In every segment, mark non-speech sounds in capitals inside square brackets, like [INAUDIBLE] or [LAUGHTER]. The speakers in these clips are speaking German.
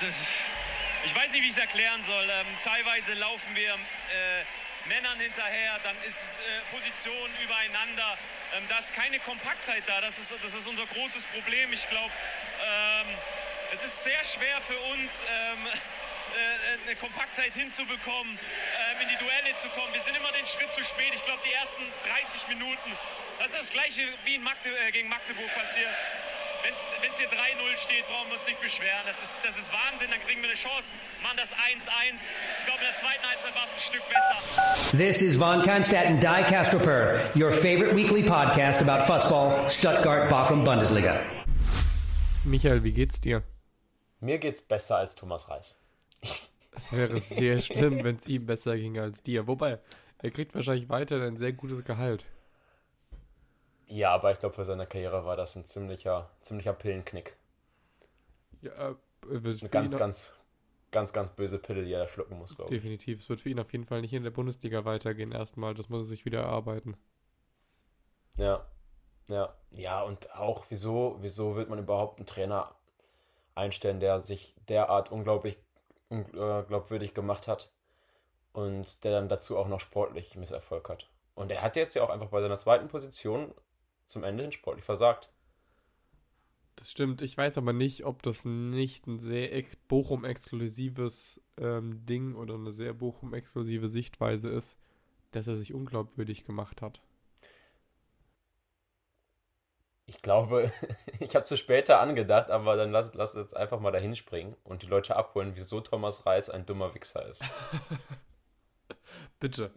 das, ich weiß nicht, wie ich es erklären soll. Ähm, teilweise laufen wir äh, Männern hinterher, dann ist es äh, Position übereinander. Ähm, da ist keine Kompaktheit da. Das ist, das ist unser großes Problem. Ich glaube, ähm, es ist sehr schwer für uns. Ähm, [LAUGHS] äh, eine Kompaktheit hinzubekommen, ähm, in die Duelle zu kommen. Wir sind immer den Schritt zu spät. Ich glaube, die ersten 30 Minuten, das ist das gleiche wie in Magde äh, gegen Magdeburg passiert. Wenn es hier 3-0 steht, brauchen wir uns nicht beschweren. Das ist, das ist Wahnsinn, dann kriegen wir eine Chance. Machen das 1-1. Ich glaube, in der zweiten Halbzeit war es ein Stück besser. This is Von Kannstadt and Die Castroper, your favorite weekly podcast about Fussball, Stuttgart, Bochum, Bundesliga. Michael, wie geht's dir? Mir geht's besser als Thomas Reis. Es wäre sehr schlimm, wenn es ihm besser ginge als dir. Wobei, er kriegt wahrscheinlich weiter ein sehr gutes Gehalt. Ja, aber ich glaube, für seine Karriere war das ein ziemlicher, ziemlicher Pillenknick. Ja, äh, Eine ganz, ganz, ganz, ganz böse Pille, die er da schlucken muss, glaube ich. Definitiv. Es wird für ihn auf jeden Fall nicht in der Bundesliga weitergehen erstmal. Das muss er sich wieder erarbeiten. Ja. Ja. Ja, und auch, wieso, wieso wird man überhaupt einen Trainer einstellen, der sich derart unglaublich unglaubwürdig gemacht hat und der dann dazu auch noch sportlich Misserfolg hat. Und er hat jetzt ja auch einfach bei seiner zweiten Position zum Ende hin sportlich versagt. Das stimmt. Ich weiß aber nicht, ob das nicht ein sehr Bochum-exklusives ähm, Ding oder eine sehr Bochum-exklusive Sichtweise ist, dass er sich unglaubwürdig gemacht hat. Ich glaube, [LAUGHS] ich habe es später angedacht, aber dann lass, lass jetzt einfach mal dahin springen und die Leute abholen, wieso Thomas Reitz ein dummer Wichser ist. [LAUGHS] Bitte.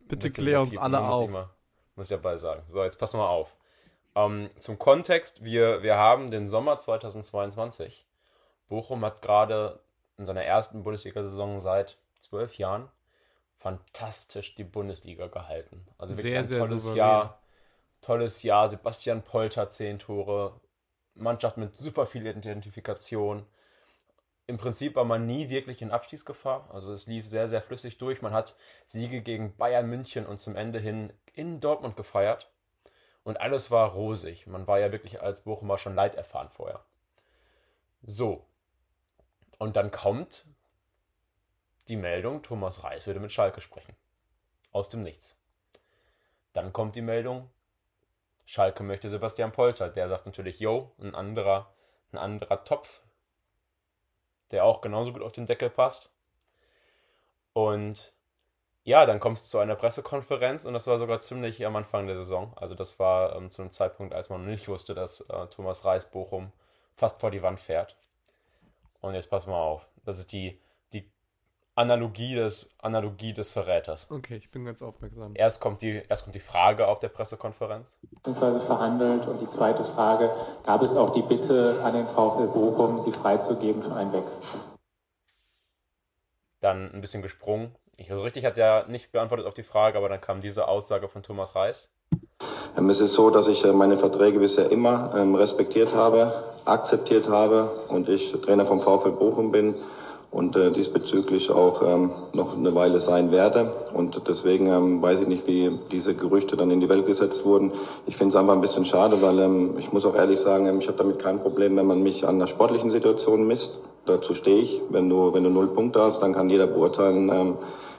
Bitte klär uns alle muss auf. Ich mal, muss ich dabei sagen. So, jetzt passen wir auf. Ähm, zum Kontext, wir, wir haben den Sommer 2022. Bochum hat gerade in seiner ersten Bundesliga-Saison seit zwölf Jahren fantastisch die Bundesliga gehalten. Also wirklich sehr, ein tolles souverän. Jahr tolles Jahr. Sebastian Polter, 10 Tore. Mannschaft mit super viel Identifikation. Im Prinzip war man nie wirklich in Abstiegsgefahr. Also es lief sehr, sehr flüssig durch. Man hat Siege gegen Bayern München und zum Ende hin in Dortmund gefeiert. Und alles war rosig. Man war ja wirklich als Bochumer schon Leid erfahren vorher. So. Und dann kommt die Meldung, Thomas Reis würde mit Schalke sprechen. Aus dem Nichts. Dann kommt die Meldung, Schalke möchte Sebastian Polter. Der sagt natürlich, yo, ein anderer, ein anderer Topf, der auch genauso gut auf den Deckel passt. Und ja, dann kommt es zu einer Pressekonferenz und das war sogar ziemlich am Anfang der Saison. Also das war ähm, zu einem Zeitpunkt, als man noch nicht wusste, dass äh, Thomas Reis Bochum fast vor die Wand fährt. Und jetzt pass mal auf. Das ist die Analogie des, Analogie des Verräters. Okay, ich bin ganz aufmerksam. Erst kommt die, erst kommt die Frage auf der Pressekonferenz. Beziehungsweise verhandelt. Und die zweite Frage, gab es auch die Bitte an den VfL Bochum, sie freizugeben für einen Wechsel? Dann ein bisschen gesprungen. Ich, also richtig hat er nicht beantwortet auf die Frage, aber dann kam diese Aussage von Thomas Reis. Ähm, es ist so, dass ich äh, meine Verträge bisher immer ähm, respektiert habe, akzeptiert habe und ich Trainer vom VfL Bochum bin und äh, diesbezüglich auch ähm, noch eine Weile sein werde. Und deswegen weiß ich nicht, wie diese Gerüchte dann in die Welt gesetzt wurden. Ich finde es einfach ein bisschen schade, weil ich muss auch ehrlich sagen, ich habe damit kein Problem, wenn man mich an der sportlichen Situation misst. Dazu stehe ich. Wenn du, wenn du null Punkte hast, dann kann jeder beurteilen,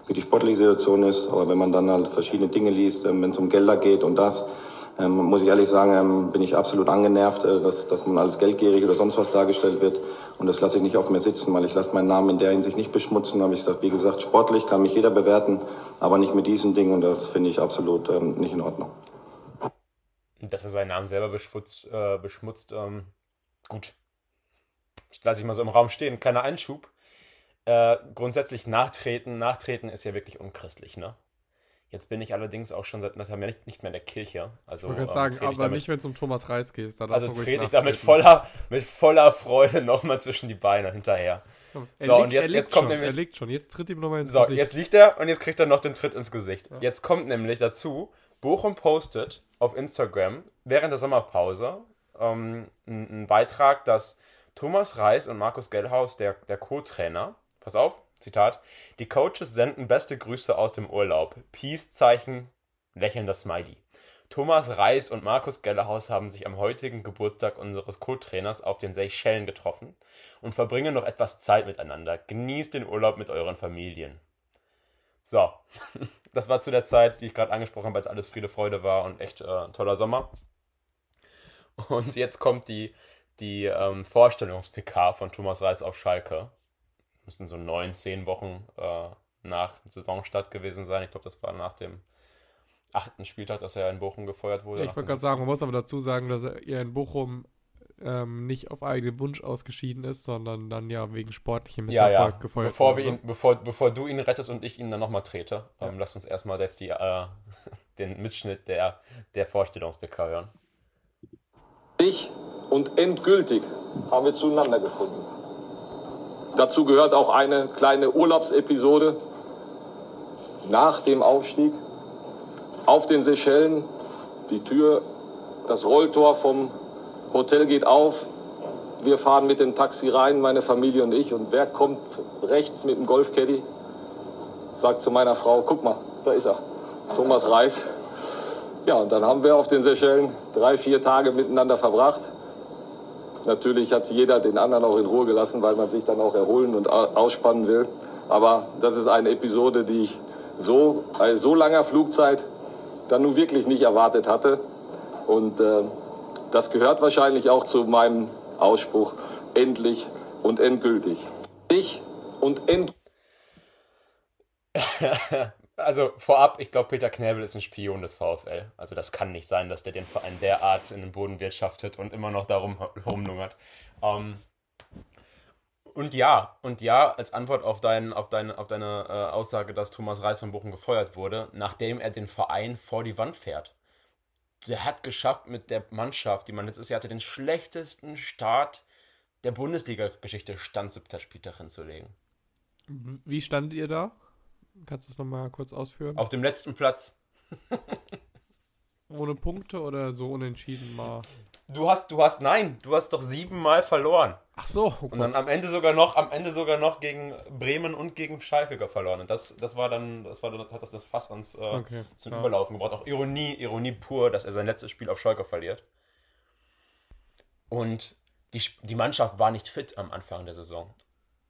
wie die sportliche Situation ist. Aber wenn man dann halt verschiedene Dinge liest, ähm, wenn es um Gelder geht und das, ähm, muss ich ehrlich sagen, ähm, bin ich absolut angenervt, äh, dass, dass man als geldgierig oder sonst was dargestellt wird. Und das lasse ich nicht auf mir sitzen, weil ich lasse meinen Namen in der Hinsicht nicht beschmutzen. Aber ich sage, wie gesagt, sportlich kann mich jeder bewerten, aber nicht mit diesem Ding. Und das finde ich absolut nicht in Ordnung. Dass er seinen Namen selber beschmutzt, äh, beschmutzt gut. Ich lasse ich mal so im Raum stehen. Kleiner Einschub. Äh, grundsätzlich nachtreten, nachtreten ist ja wirklich unchristlich, ne? Jetzt bin ich allerdings auch schon seit einem Jahr nicht mehr in der Kirche. Also, ich wollte ähm, sagen, aber damit, nicht, wenn es um Thomas Reis geht. also trete ich da mit voller, mit voller Freude nochmal zwischen die Beine hinterher. Er so, liegt, und jetzt, jetzt kommt schon, nämlich. Er liegt schon, jetzt tritt ihm nochmal ins so, Gesicht. So, jetzt liegt er und jetzt kriegt er noch den Tritt ins Gesicht. Ja. Jetzt kommt nämlich dazu, Bochum postet auf Instagram während der Sommerpause ähm, einen Beitrag, dass Thomas Reis und Markus Gellhaus, der, der Co-Trainer, pass auf, Zitat, die Coaches senden beste Grüße aus dem Urlaub. Peace-Zeichen, lächelnder Smiley. Thomas Reis und Markus Gellerhaus haben sich am heutigen Geburtstag unseres Co-Trainers auf den Seychellen getroffen und verbringen noch etwas Zeit miteinander. Genießt den Urlaub mit euren Familien. So, [LAUGHS] das war zu der Zeit, die ich gerade angesprochen habe, als alles Friede, Freude war und echt äh, toller Sommer. Und jetzt kommt die, die ähm, Vorstellungs-PK von Thomas Reis auf Schalke. Müssen so neun, zehn Wochen äh, nach Saisonstart gewesen sein. Ich glaube, das war nach dem achten Spieltag, dass er in Bochum gefeuert wurde. ich wollte gerade sagen, man muss aber dazu sagen, dass er in Bochum ähm, nicht auf eigenen Wunsch ausgeschieden ist, sondern dann ja wegen sportlichem ja, ja. gefeuert bevor wurde. Wir ihn, bevor, bevor du ihn rettest und ich ihn dann nochmal trete, ja. ähm, lass uns erstmal jetzt die, äh, [LAUGHS] den Mitschnitt der, der Vorstellungs-PK hören. Ich und endgültig haben wir zueinander gefunden. Dazu gehört auch eine kleine Urlaubsepisode nach dem Aufstieg auf den Seychellen. Die Tür, das Rolltor vom Hotel geht auf. Wir fahren mit dem Taxi rein, meine Familie und ich. Und wer kommt rechts mit dem Golfcaddy? Sagt zu meiner Frau, guck mal, da ist er, Thomas Reis. Ja, und dann haben wir auf den Seychellen drei, vier Tage miteinander verbracht. Natürlich hat jeder den anderen auch in Ruhe gelassen, weil man sich dann auch erholen und ausspannen will. Aber das ist eine Episode, die ich so bei so langer Flugzeit dann nun wirklich nicht erwartet hatte. Und äh, das gehört wahrscheinlich auch zu meinem Ausspruch endlich und endgültig. Ich und endgültig. [LAUGHS] also vorab, ich glaube, Peter Knäbel ist ein Spion des VfL. Also das kann nicht sein, dass der den Verein derart in den Boden wirtschaftet und immer noch darum rumlungert. Ähm, und ja, und ja, als Antwort auf, dein, auf, dein, auf deine äh, Aussage, dass Thomas Reis von Bochum gefeuert wurde, nachdem er den Verein vor die Wand fährt. Der hat geschafft mit der Mannschaft, die man jetzt ist, er hatte den schlechtesten Start der Bundesliga-Geschichte, stand siebter Spieltag hinzulegen. Wie standet ihr da? Kannst du es nochmal kurz ausführen? Auf dem letzten Platz. [LAUGHS] Ohne Punkte oder so unentschieden mal? Du hast, du hast, nein, du hast doch siebenmal verloren. Ach so. Oh und dann am Ende sogar noch, am Ende sogar noch gegen Bremen und gegen Schalke verloren. Und das, das war dann, das war dann, hat das, das fast ans, äh, okay, zum ja. Überlaufen gebracht. Auch Ironie, Ironie pur, dass er sein letztes Spiel auf Schalke verliert. Und die, die Mannschaft war nicht fit am Anfang der Saison.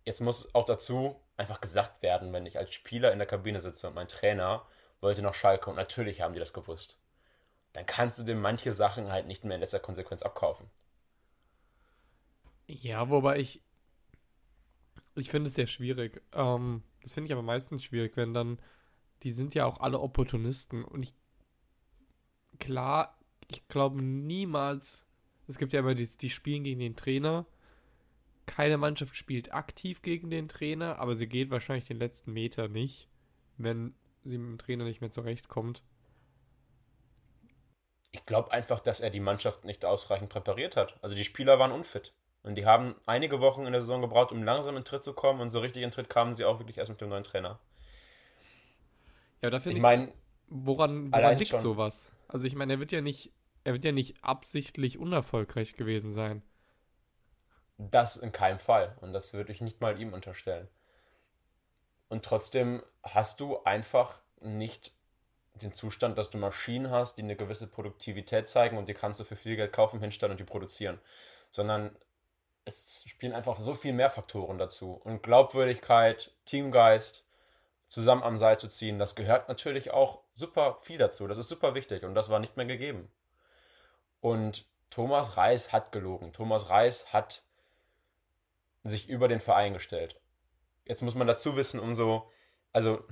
Jetzt muss auch dazu einfach gesagt werden, wenn ich als Spieler in der Kabine sitze und mein Trainer wollte nach Schalke und natürlich haben die das gewusst dann kannst du dir manche Sachen halt nicht mehr in letzter Konsequenz abkaufen. Ja, wobei ich. Ich finde es sehr schwierig. Ähm, das finde ich aber meistens schwierig, wenn dann. Die sind ja auch alle Opportunisten. Und ich. Klar, ich glaube niemals. Es gibt ja immer die, die spielen gegen den Trainer. Keine Mannschaft spielt aktiv gegen den Trainer, aber sie geht wahrscheinlich den letzten Meter nicht, wenn sie mit dem Trainer nicht mehr zurechtkommt. Ich glaube einfach, dass er die Mannschaft nicht ausreichend präpariert hat. Also die Spieler waren unfit. Und die haben einige Wochen in der Saison gebraucht, um langsam in Tritt zu kommen. Und so richtig in Tritt kamen sie auch wirklich erst mit dem neuen Trainer. Ja, da finde ich, mein, woran, woran liegt schon. sowas? Also ich meine, er wird ja nicht, er wird ja nicht absichtlich unerfolgreich gewesen sein. Das in keinem Fall. Und das würde ich nicht mal ihm unterstellen. Und trotzdem hast du einfach nicht den Zustand, dass du Maschinen hast, die eine gewisse Produktivität zeigen und die kannst du für viel Geld kaufen, hinstellen und die produzieren. Sondern es spielen einfach so viel mehr Faktoren dazu. Und Glaubwürdigkeit, Teamgeist, zusammen am Seil zu ziehen, das gehört natürlich auch super viel dazu. Das ist super wichtig und das war nicht mehr gegeben. Und Thomas Reis hat gelogen. Thomas Reis hat sich über den Verein gestellt. Jetzt muss man dazu wissen, umso, also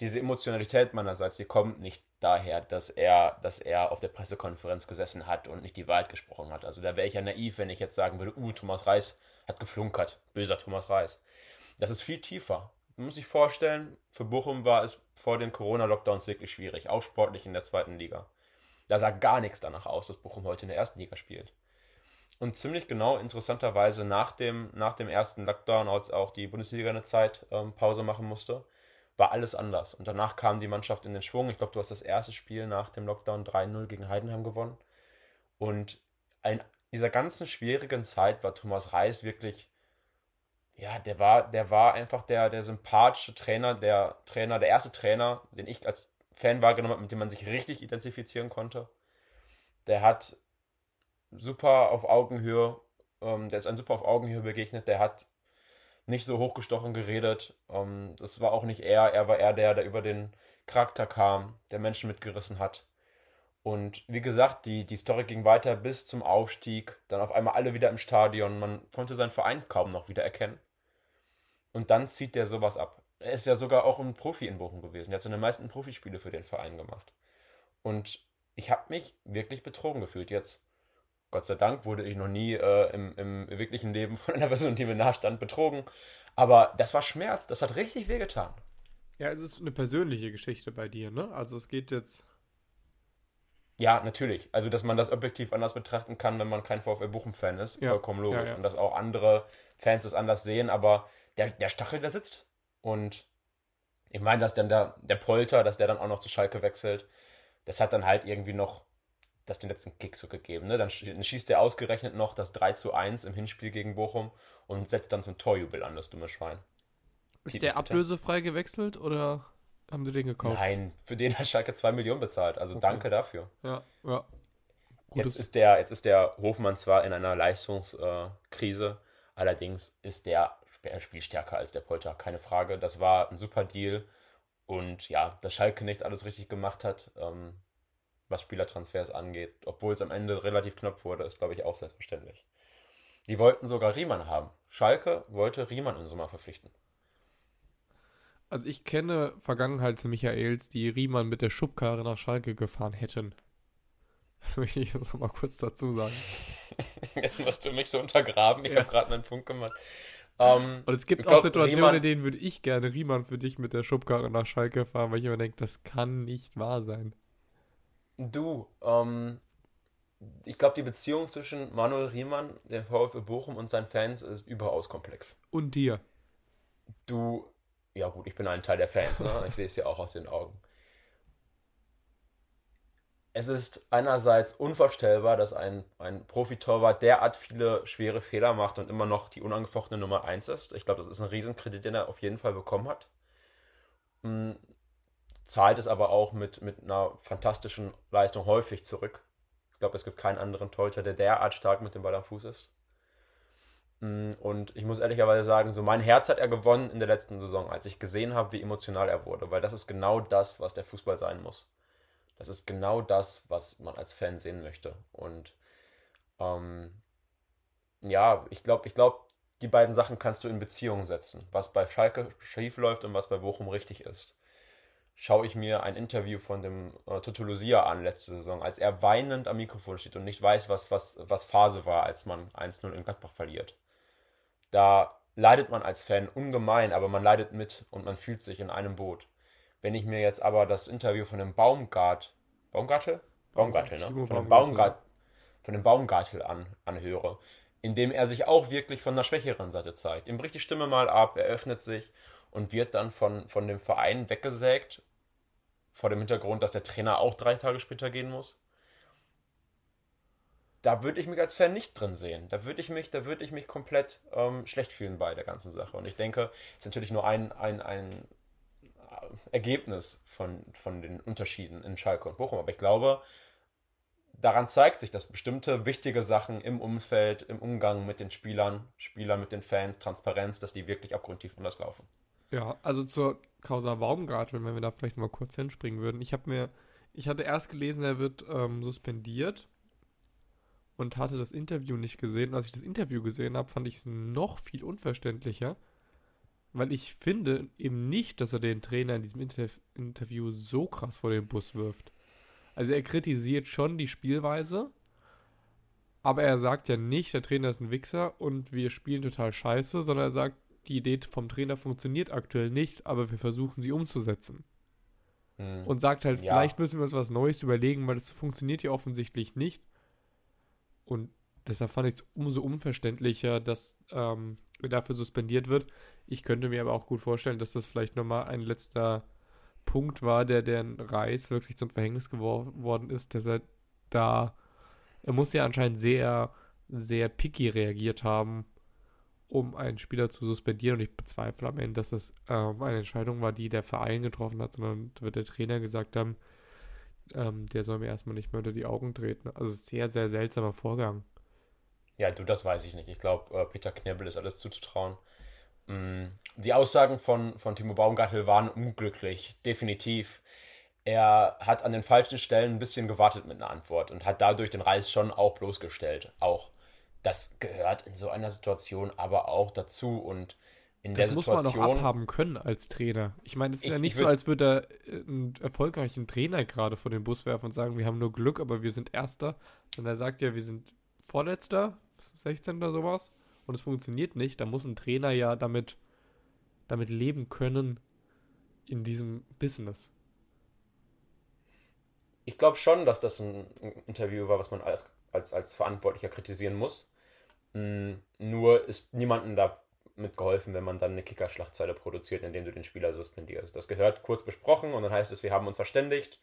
diese Emotionalität meinerseits, die kommt nicht daher, dass er, dass er auf der Pressekonferenz gesessen hat und nicht die Wahrheit gesprochen hat. Also da wäre ich ja naiv, wenn ich jetzt sagen würde, uh, Thomas Reis hat geflunkert, böser Thomas Reis. Das ist viel tiefer. Man muss sich vorstellen, für Bochum war es vor den Corona-Lockdowns wirklich schwierig, auch sportlich in der zweiten Liga. Da sah gar nichts danach aus, dass Bochum heute in der ersten Liga spielt. Und ziemlich genau, interessanterweise, nach dem, nach dem ersten Lockdown, als auch die Bundesliga eine Zeit ähm, Pause machen musste, war alles anders. Und danach kam die Mannschaft in den Schwung. Ich glaube, du hast das erste Spiel nach dem Lockdown 3-0 gegen Heidenheim gewonnen. Und in dieser ganzen schwierigen Zeit war Thomas Reis wirklich, ja, der war, der war einfach der, der sympathische Trainer, der Trainer, der erste Trainer, den ich als Fan wahrgenommen habe, mit dem man sich richtig identifizieren konnte. Der hat super auf Augenhöhe, ähm, der ist ein super auf Augenhöhe begegnet, der hat nicht so hochgestochen geredet. Ähm, das war auch nicht er, er war eher der, der über den Charakter kam, der Menschen mitgerissen hat. Und wie gesagt, die, die Story ging weiter bis zum Aufstieg. Dann auf einmal alle wieder im Stadion. Man konnte seinen Verein kaum noch wieder erkennen. Und dann zieht der sowas ab. Er ist ja sogar auch ein Profi in Bochum gewesen. Er hat seine meisten Profispiele für den Verein gemacht. Und ich habe mich wirklich betrogen gefühlt. Jetzt, Gott sei Dank, wurde ich noch nie äh, im, im wirklichen Leben von einer [LAUGHS] Person, die mir nahstand, betrogen. Aber das war Schmerz. Das hat richtig wehgetan. Ja, es ist eine persönliche Geschichte bei dir, ne? Also es geht jetzt ja, natürlich. Also, dass man das objektiv anders betrachten kann, wenn man kein VfL Bochum-Fan ist, ja. vollkommen logisch. Ja, ja. Und dass auch andere Fans es anders sehen, aber der, der Stachel, der sitzt. Und ich meine, dass dann der, der Polter, dass der dann auch noch zu Schalke wechselt, das hat dann halt irgendwie noch das den letzten Kick so gegeben. Ne? Dann schießt der ausgerechnet noch das 3 zu 1 im Hinspiel gegen Bochum und setzt dann zum Torjubel an, das dumme Schwein. Ist der ablösefrei gewechselt oder? Haben sie den gekauft? Nein, für den hat Schalke 2 Millionen bezahlt. Also okay. danke dafür. Ja, ja. Jetzt ist, der, jetzt ist der Hofmann zwar in einer Leistungskrise, allerdings ist der spielstärker als der Polter, keine Frage. Das war ein super Deal. Und ja, dass Schalke nicht alles richtig gemacht hat, ähm, was Spielertransfers angeht, obwohl es am Ende relativ knapp wurde, ist, glaube ich, auch selbstverständlich. Die wollten sogar Riemann haben. Schalke wollte Riemann im Sommer verpflichten. Also ich kenne Vergangenheits Michaels, die Riemann mit der Schubkarre nach Schalke gefahren hätten. Das möchte ich jetzt mal kurz dazu sagen. [LAUGHS] Jetzt musst du mich so untergraben. Ich ja. habe gerade meinen Punkt gemacht. Um, und es gibt auch glaub, Situationen, Riemann, in denen würde ich gerne Riemann für dich mit der Schubkarre nach Schalke fahren, weil ich immer denke, das kann nicht wahr sein. Du, ähm, ich glaube, die Beziehung zwischen Manuel Riemann, dem VfL Bochum und seinen Fans ist überaus komplex. Und dir? Du, ja gut, ich bin ein Teil der Fans, ne? ich sehe es ja auch aus den Augen. Es ist einerseits unvorstellbar, dass ein, ein Profitorwart derart viele schwere Fehler macht und immer noch die unangefochtene Nummer 1 ist. Ich glaube, das ist ein Riesenkredit, den er auf jeden Fall bekommen hat. Zahlt es aber auch mit, mit einer fantastischen Leistung häufig zurück. Ich glaube, es gibt keinen anderen Torhüter, der derart stark mit dem Ball am Fuß ist. Mm, und ich muss ehrlicherweise sagen, so mein Herz hat er gewonnen in der letzten Saison, als ich gesehen habe, wie emotional er wurde, weil das ist genau das, was der Fußball sein muss. Das ist genau das, was man als Fan sehen möchte. Und ähm, ja, ich glaube, ich glaube, die beiden Sachen kannst du in Beziehung setzen. Was bei Schalke schief läuft und was bei Bochum richtig ist. Schaue ich mir ein Interview von dem äh, Toto Lucia an letzte Saison, als er weinend am Mikrofon steht und nicht weiß, was, was, was Phase war, als man 1-0 in Gladbach verliert da leidet man als Fan ungemein, aber man leidet mit und man fühlt sich in einem Boot. Wenn ich mir jetzt aber das Interview von dem Baumgart, Baumgartel? Baumgartel, ne? Von dem, Baumgart, von dem Baumgartel an, anhöre, in dem er sich auch wirklich von der schwächeren Seite zeigt. Ihm bricht die Stimme mal ab, er öffnet sich und wird dann von, von dem Verein weggesägt, vor dem Hintergrund, dass der Trainer auch drei Tage später gehen muss da würde ich mich als Fan nicht drin sehen. Da würde ich mich, da würde ich mich komplett ähm, schlecht fühlen bei der ganzen Sache. Und ich denke, es ist natürlich nur ein, ein, ein äh, Ergebnis von, von den Unterschieden in Schalke und Bochum. Aber ich glaube, daran zeigt sich, dass bestimmte wichtige Sachen im Umfeld, im Umgang mit den Spielern, Spieler mit den Fans, Transparenz, dass die wirklich abgrundtief anders laufen. Ja, also zur Causa Baumgartel, wenn wir da vielleicht mal kurz hinspringen würden. Ich habe mir, ich hatte erst gelesen, er wird ähm, suspendiert und hatte das Interview nicht gesehen. Als ich das Interview gesehen habe, fand ich es noch viel unverständlicher, weil ich finde eben nicht, dass er den Trainer in diesem Inter Interview so krass vor den Bus wirft. Also er kritisiert schon die Spielweise, aber er sagt ja nicht, der Trainer ist ein Wichser und wir spielen total scheiße, sondern er sagt, die Idee vom Trainer funktioniert aktuell nicht, aber wir versuchen sie umzusetzen. Mhm. Und sagt halt, ja. vielleicht müssen wir uns was Neues überlegen, weil es funktioniert ja offensichtlich nicht. Und deshalb fand ich es umso unverständlicher, dass ähm, er dafür suspendiert wird. Ich könnte mir aber auch gut vorstellen, dass das vielleicht nochmal ein letzter Punkt war, der den Reis wirklich zum Verhängnis geworden ist, dass er da, er muss ja anscheinend sehr, sehr picky reagiert haben, um einen Spieler zu suspendieren. Und ich bezweifle am Ende, dass das ähm, eine Entscheidung war, die der Verein getroffen hat, sondern wird der Trainer gesagt haben, ähm, der soll mir erstmal nicht mehr unter die Augen treten. Also sehr, sehr seltsamer Vorgang. Ja, du, das weiß ich nicht. Ich glaube, äh, Peter Knebel ist alles zuzutrauen. Mm, die Aussagen von, von Timo Baumgartel waren unglücklich, definitiv. Er hat an den falschen Stellen ein bisschen gewartet mit einer Antwort und hat dadurch den Reis schon auch bloßgestellt. Auch das gehört in so einer Situation aber auch dazu und in das der Situation. Das muss man doch abhaben können als Trainer. Ich meine, es ist ich, ja nicht so, als würde er einen erfolgreichen Trainer gerade vor den Bus werfen und sagen, wir haben nur Glück, aber wir sind Erster. Und er sagt ja, wir sind Vorletzter, 16. oder sowas. Und es funktioniert nicht. Da muss ein Trainer ja damit, damit leben können in diesem Business. Ich glaube schon, dass das ein Interview war, was man als, als, als Verantwortlicher kritisieren muss. Mm, nur ist niemandem da mitgeholfen, wenn man dann eine Kickerschlachtzeile produziert, indem du den Spieler suspendierst. Das gehört kurz besprochen und dann heißt es, wir haben uns verständigt,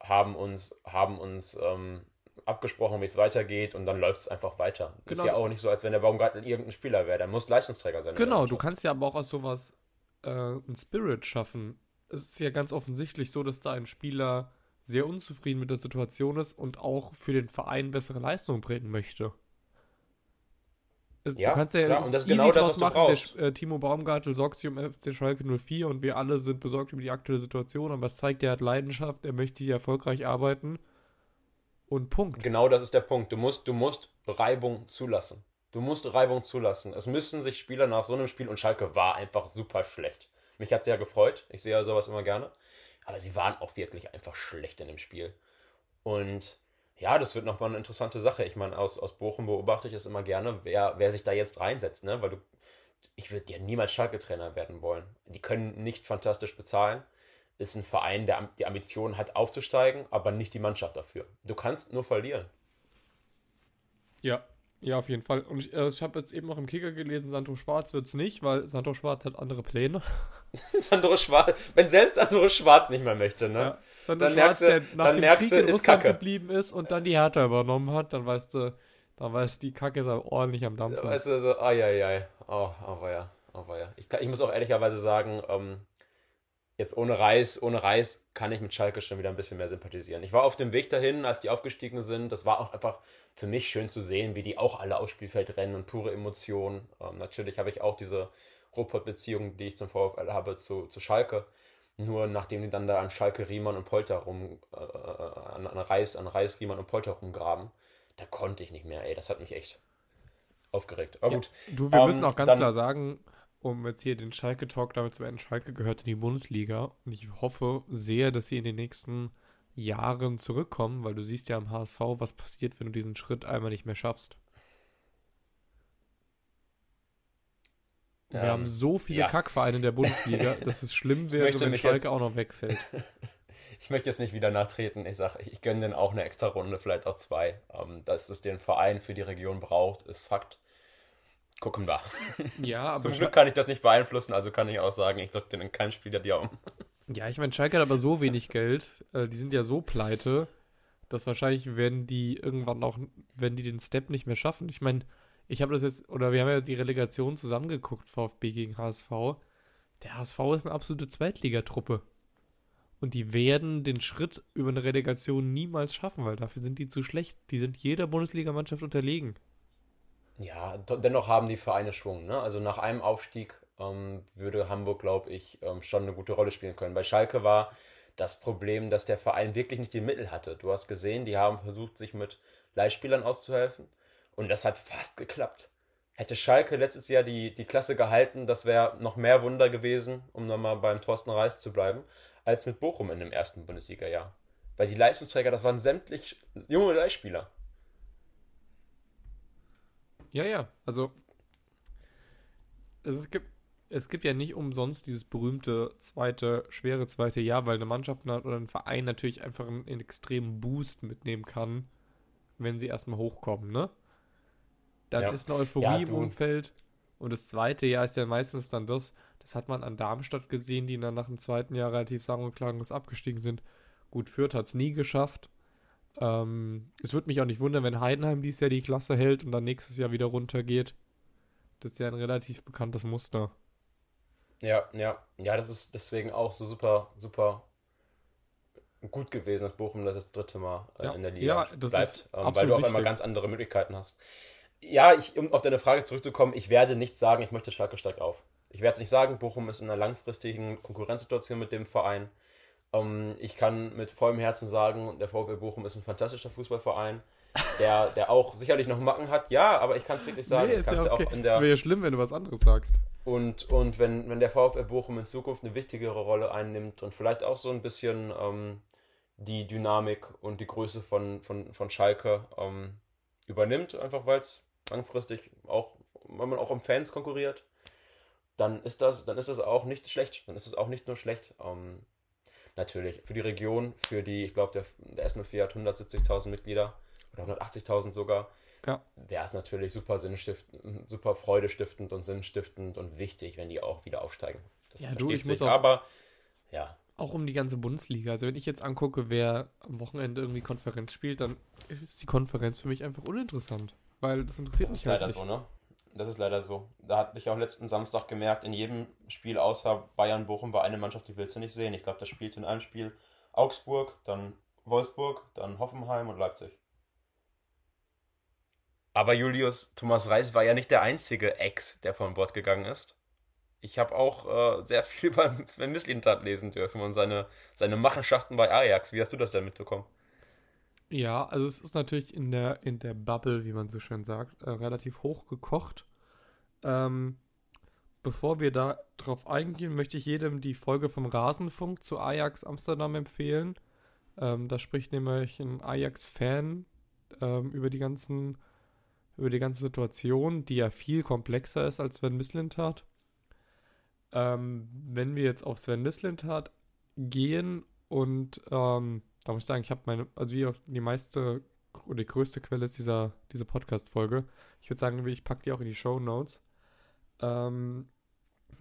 haben uns, haben uns ähm, abgesprochen, wie es weitergeht und dann läuft es einfach weiter. Genau. Ist ja auch nicht so, als wenn der Baumgartel irgendein Spieler wäre. Der muss Leistungsträger sein. Genau, du kannst ja aber auch aus sowas äh, einen Spirit schaffen. Es ist ja ganz offensichtlich so, dass da ein Spieler sehr unzufrieden mit der Situation ist und auch für den Verein bessere Leistungen bringen möchte. Es, ja, du kannst ja klar, und das ist genau das, was machen. Der, äh, Timo Baumgartel sorgt sich um FC Schalke 04 und wir alle sind besorgt über die aktuelle Situation, aber es zeigt, er hat Leidenschaft, er möchte hier erfolgreich arbeiten und Punkt. Genau das ist der Punkt. Du musst, du musst Reibung zulassen. Du musst Reibung zulassen. Es müssen sich Spieler nach so einem Spiel und Schalke war einfach super schlecht. Mich hat es ja gefreut. Ich sehe ja sowas immer gerne. Aber sie waren auch wirklich einfach schlecht in dem Spiel. Und ja, das wird nochmal eine interessante Sache. Ich meine, aus, aus Bochum beobachte ich es immer gerne, wer, wer sich da jetzt reinsetzt, ne? Weil du, ich würde ja niemals Schalke-Trainer werden wollen. Die können nicht fantastisch bezahlen. Ist ein Verein, der die Ambition hat, aufzusteigen, aber nicht die Mannschaft dafür. Du kannst nur verlieren. Ja, ja, auf jeden Fall. Und ich, äh, ich habe jetzt eben noch im Kicker gelesen, Sandro Schwarz wird es nicht, weil Sandro Schwarz hat andere Pläne. [LAUGHS] Sandro Schwarz, wenn selbst Sandro Schwarz nicht mehr möchte, ne? Ja. Dann Schwarz, merkst du, der nach dann dem merkst Krieg du, ist Kacke. geblieben ist und dann die Hertha übernommen hat, dann weißt du, dann weiß die Kacke da ordentlich am Dampfen. Weißt du, so, ai, ai, ai. Oh, aber ja, aber ja. Ich, ich muss auch ehrlicherweise sagen, ähm, jetzt ohne Reis, ohne Reis kann ich mit Schalke schon wieder ein bisschen mehr sympathisieren. Ich war auf dem Weg dahin, als die aufgestiegen sind. Das war auch einfach für mich schön zu sehen, wie die auch alle aufs Spielfeld rennen und pure Emotionen. Ähm, natürlich habe ich auch diese Ruhrpott-Beziehung, die ich zum VfL habe, zu, zu Schalke. Nur nachdem die dann da an Schalke, Riemann und Polter rum, äh, an, an Reis, an Reis, Riemann und Polter rumgraben, da konnte ich nicht mehr, ey. Das hat mich echt aufgeregt. Aber ja, gut. Du, wir ähm, müssen auch ganz dann, klar sagen, um jetzt hier den Schalke-Talk damit zu beenden, Schalke gehört in die Bundesliga und ich hoffe sehr, dass sie in den nächsten Jahren zurückkommen, weil du siehst ja am HSV, was passiert, wenn du diesen Schritt einmal nicht mehr schaffst. Wir ähm, haben so viele ja. Kackvereine in der Bundesliga, [LAUGHS] dass es schlimm wäre, wenn Schalke jetzt, auch noch wegfällt. [LAUGHS] ich möchte jetzt nicht wieder nachtreten. Ich sage, ich gönne denen auch eine extra Runde, vielleicht auch zwei. Ähm, dass es den Verein für die Region braucht, ist Fakt. Gucken wir. Ja, [LAUGHS] aber Zum Glück kann ich das nicht beeinflussen, also kann ich auch sagen, ich drücke denen keinen Spieler die um. Ja, ich meine, Schalke hat aber so wenig Geld, äh, die sind ja so pleite, dass wahrscheinlich werden die irgendwann auch, wenn die den Step nicht mehr schaffen. Ich meine, ich habe das jetzt, oder wir haben ja die Relegation zusammengeguckt, VfB gegen HSV. Der HSV ist eine absolute Zweitligatruppe. Und die werden den Schritt über eine Relegation niemals schaffen, weil dafür sind die zu schlecht. Die sind jeder Bundesligamannschaft unterlegen. Ja, dennoch haben die Vereine Schwung. Ne? Also nach einem Aufstieg ähm, würde Hamburg, glaube ich, ähm, schon eine gute Rolle spielen können. Bei Schalke war das Problem, dass der Verein wirklich nicht die Mittel hatte. Du hast gesehen, die haben versucht, sich mit Leihspielern auszuhelfen. Und das hat fast geklappt. Hätte Schalke letztes Jahr die, die Klasse gehalten, das wäre noch mehr Wunder gewesen, um nochmal beim Thorsten Reis zu bleiben, als mit Bochum in dem ersten Bundesliga-Jahr. Weil die Leistungsträger, das waren sämtlich junge Leihspieler. Ja, ja, also es gibt, es gibt ja nicht umsonst dieses berühmte zweite, schwere zweite Jahr, weil eine Mannschaft oder ein Verein natürlich einfach einen, einen extremen Boost mitnehmen kann, wenn sie erstmal hochkommen, ne? Dann ja. ist eine Euphorie ja, im Umfeld. Und das zweite Jahr ist ja meistens dann das, das hat man an Darmstadt gesehen, die dann nach dem zweiten Jahr relativ sang- und klanglos abgestiegen sind. Gut, Fürth hat es nie geschafft. Ähm, es würde mich auch nicht wundern, wenn Heidenheim dieses Jahr die Klasse hält und dann nächstes Jahr wieder runtergeht. Das ist ja ein relativ bekanntes Muster. Ja, ja, ja, das ist deswegen auch so super, super gut gewesen, dass Bochum das, das dritte Mal äh, Ja. in der Liga Ja, bleibt, ähm, weil du auf einmal ganz andere Möglichkeiten hast. Ja, ich, um auf deine Frage zurückzukommen, ich werde nicht sagen, ich möchte Schalke steigt auf. Ich werde es nicht sagen, Bochum ist in einer langfristigen Konkurrenzsituation mit dem Verein. Ähm, ich kann mit vollem Herzen sagen, der VfL Bochum ist ein fantastischer Fußballverein, der, der auch sicherlich noch Macken hat. Ja, aber ich kann es wirklich sagen, Nee, ist ja ja okay. auch in Das der, wäre ja schlimm, wenn du was anderes sagst. und, und wenn, wenn der VfL Bochum in Zukunft eine wichtigere Rolle einnimmt und vielleicht auch so ein bisschen ähm, die Dynamik und die Größe von, von, von Schalke ähm, übernimmt, einfach weil es langfristig auch, wenn man auch um Fans konkurriert, dann ist das, dann ist das auch nicht schlecht. Dann ist es auch nicht nur schlecht. Ähm, natürlich, für die Region, für die, ich glaube, der, der S04 hat 170.000 Mitglieder oder 180.000 sogar Ja. wäre es natürlich super sinnstiftend, super freudestiftend und sinnstiftend und wichtig, wenn die auch wieder aufsteigen. Das Ja, du, ich muss auch- aber ja, Auch um die ganze Bundesliga. Also wenn ich jetzt angucke, wer am Wochenende irgendwie Konferenz spielt, dann ist die Konferenz für mich einfach uninteressant. Weil das interessiert das mich ist halt leider nicht. so, ne? Das ist leider so. Da hatte ich auch letzten Samstag gemerkt, in jedem Spiel außer Bayern-Bochum war eine Mannschaft, die willst du nicht sehen. Ich glaube, das spielte in einem Spiel Augsburg, dann Wolfsburg, dann Hoffenheim und Leipzig. Aber Julius, Thomas Reis war ja nicht der einzige Ex, der von Bord gegangen ist. Ich habe auch äh, sehr viel [LAUGHS] über Sven Mislintat lesen dürfen und seine, seine Machenschaften bei Ajax. Wie hast du das denn mitbekommen? Ja, also es ist natürlich in der, in der Bubble, wie man so schön sagt, äh, relativ hoch gekocht. Ähm, bevor wir da drauf eingehen, möchte ich jedem die Folge vom Rasenfunk zu Ajax Amsterdam empfehlen. Ähm, da spricht nämlich ein Ajax-Fan ähm, über die ganzen, über die ganze Situation, die ja viel komplexer ist als Sven Mislintat. Ähm, wenn wir jetzt auf Sven Mislintat gehen und ähm, da muss ich sagen, ich habe meine, also wie auch die meiste oder die größte Quelle ist dieser, diese Podcast-Folge. Ich würde sagen, ich packe die auch in die Show Notes. Ähm,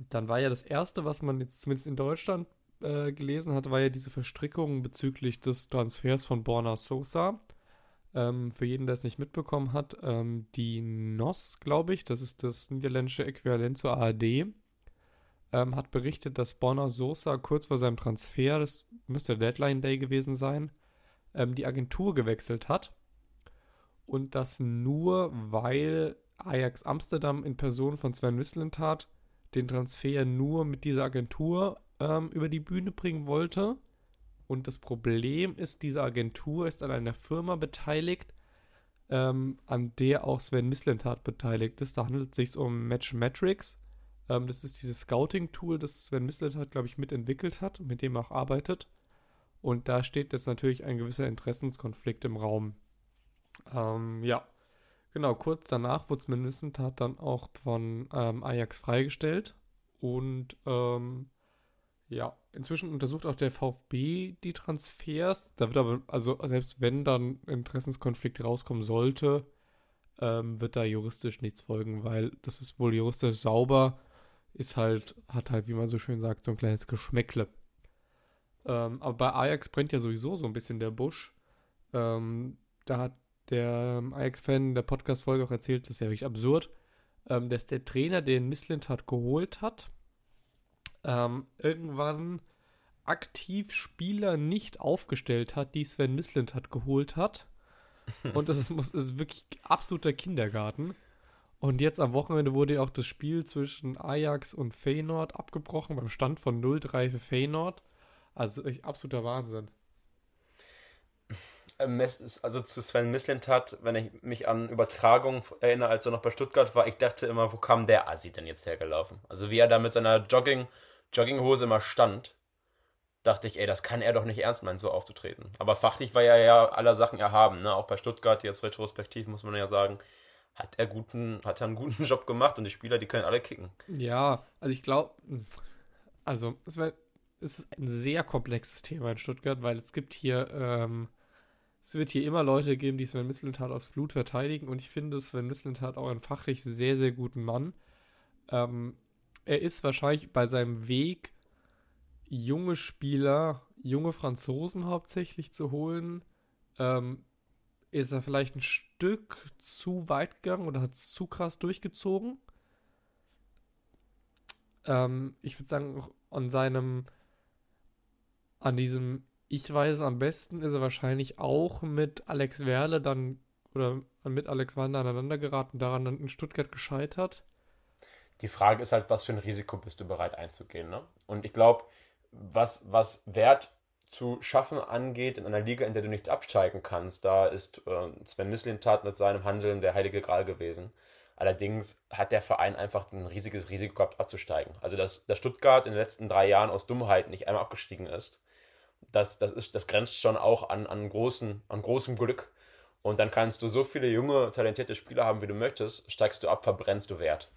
dann war ja das erste, was man jetzt zumindest in Deutschland äh, gelesen hat, war ja diese Verstrickung bezüglich des Transfers von Borna Sosa. Ähm, für jeden, der es nicht mitbekommen hat, ähm, die NOS, glaube ich, das ist das niederländische Äquivalent zur ARD, ähm, hat berichtet, dass Borna Sosa kurz vor seinem Transfer, das müsste Deadline Day gewesen sein, ähm, die Agentur gewechselt hat. Und das nur, weil Ajax Amsterdam in Person von Sven Mislintat den Transfer nur mit dieser Agentur ähm, über die Bühne bringen wollte. Und das Problem ist, diese Agentur ist an einer Firma beteiligt, ähm, an der auch Sven Mislintat beteiligt ist. Da handelt es sich um Matchmetrics. Ähm, das ist dieses Scouting-Tool, das Sven Mislintat, glaube ich, mitentwickelt hat, mit dem er auch arbeitet. Und da steht jetzt natürlich ein gewisser Interessenskonflikt im Raum. Ähm, ja, genau. Kurz danach wurde Sven Mislintat dann auch von ähm, Ajax freigestellt. Und ähm, ja, inzwischen untersucht auch der VfB die Transfers. Da wird aber, also selbst wenn dann Interessenskonflikt rauskommen sollte, ähm, wird da juristisch nichts folgen, weil das ist wohl juristisch sauber, ist halt, hat halt, wie man so schön sagt, so ein kleines Geschmäckle. Ähm, aber bei Ajax brennt ja sowieso so ein bisschen der Busch. Ähm, da hat der ähm, Ajax-Fan der Podcast-Folge auch erzählt, das ist ja wirklich absurd, ähm, dass der Trainer, den Mislintat geholt hat, ähm, irgendwann aktiv Spieler nicht aufgestellt hat, die Sven Mislintat geholt hat. [LAUGHS] Und das ist, muss, das ist wirklich absoluter Kindergarten. Und jetzt am Wochenende wurde ja auch das Spiel zwischen Ajax und Feyenoord abgebrochen, beim Stand von 0-3 für Feyenoord. Also absoluter Wahnsinn. Ist- Also zu Sven Mislintat, wenn ich mich an Übertragungen erinnere, als er noch bei Stuttgart war, ich dachte immer, wo kam der Assi denn jetzt hergelaufen? Also wie er da mit seiner Jogging, Jogginghose immer stand, dachte ich, ey, das kann er doch nicht ernst meinen, so aufzutreten. Aber fachlich war er ja aller Sachen erhaben, ne? Auch bei Stuttgart, jetzt retrospektiv muss man ja sagen, hat er guten, hat er einen guten [LAUGHS] Job gemacht und die Spieler, die können alle kicken. Ja, also ich glaube, also es, wär, es ist ein sehr komplexes Thema in Stuttgart, weil es gibt hier, ähm, es wird hier immer Leute geben, die Sven Mislintat aufs Blut verteidigen und ich finde Sven Mislintat auch einen fachlich sehr, sehr guten Mann. Ähm, er ist wahrscheinlich bei seinem Weg, junge Spieler, junge Franzosen hauptsächlich zu holen, ähm, ist er vielleicht ein Stück zu weit gegangen oder hat es zu krass durchgezogen. Ähm, ich würde sagen, an seinem, an diesem ich weiß, am besten ist er wahrscheinlich auch mit Alex Werle dann oder mit Alex Wander aneinander geraten, daran dann in Stuttgart gescheitert. Die Frage ist halt, was für ein Risiko bist du bereit einzugehen, ne? Und ich glaube, was, was Wert zu schaffen angeht in einer Liga, in der du nicht absteigen kannst, da ist äh, Sven Mislintat mit seinem Handeln der heilige Gral gewesen. Allerdings hat der Verein einfach ein riesiges Risiko gehabt, abzusteigen. Also, dass, dass Stuttgart in den letzten drei Jahren aus Dummheit nicht einmal abgestiegen ist, das, das, ist, das grenzt schon auch an, an, großen, an großem Glück. Und dann kannst du so viele junge, talentierte Spieler haben, wie du möchtest, steigst du ab, verbrennst du Wert.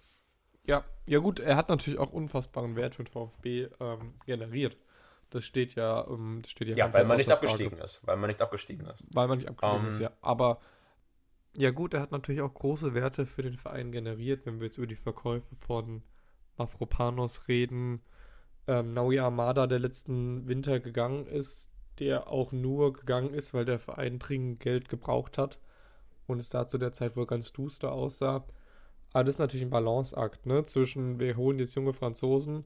Ja, ja gut, er hat natürlich auch unfassbaren Wert für den VfB ähm, generiert. Das steht ja, ähm, das steht ja. Ja, weil man nicht abgestiegen ist. Weil man nicht abgestiegen ist. Weil man nicht abgestiegen um, ist, ja. Aber ja gut, er hat natürlich auch große Werte für den Verein generiert, wenn wir jetzt über die Verkäufe von Mafropanos reden, ähm, Naui Armada, der letzten Winter gegangen ist, der auch nur gegangen ist, weil der Verein dringend Geld gebraucht hat und es da zu der Zeit wohl ganz duster aussah. Aber das ist natürlich ein Balanceakt, ne? Zwischen wir holen jetzt junge Franzosen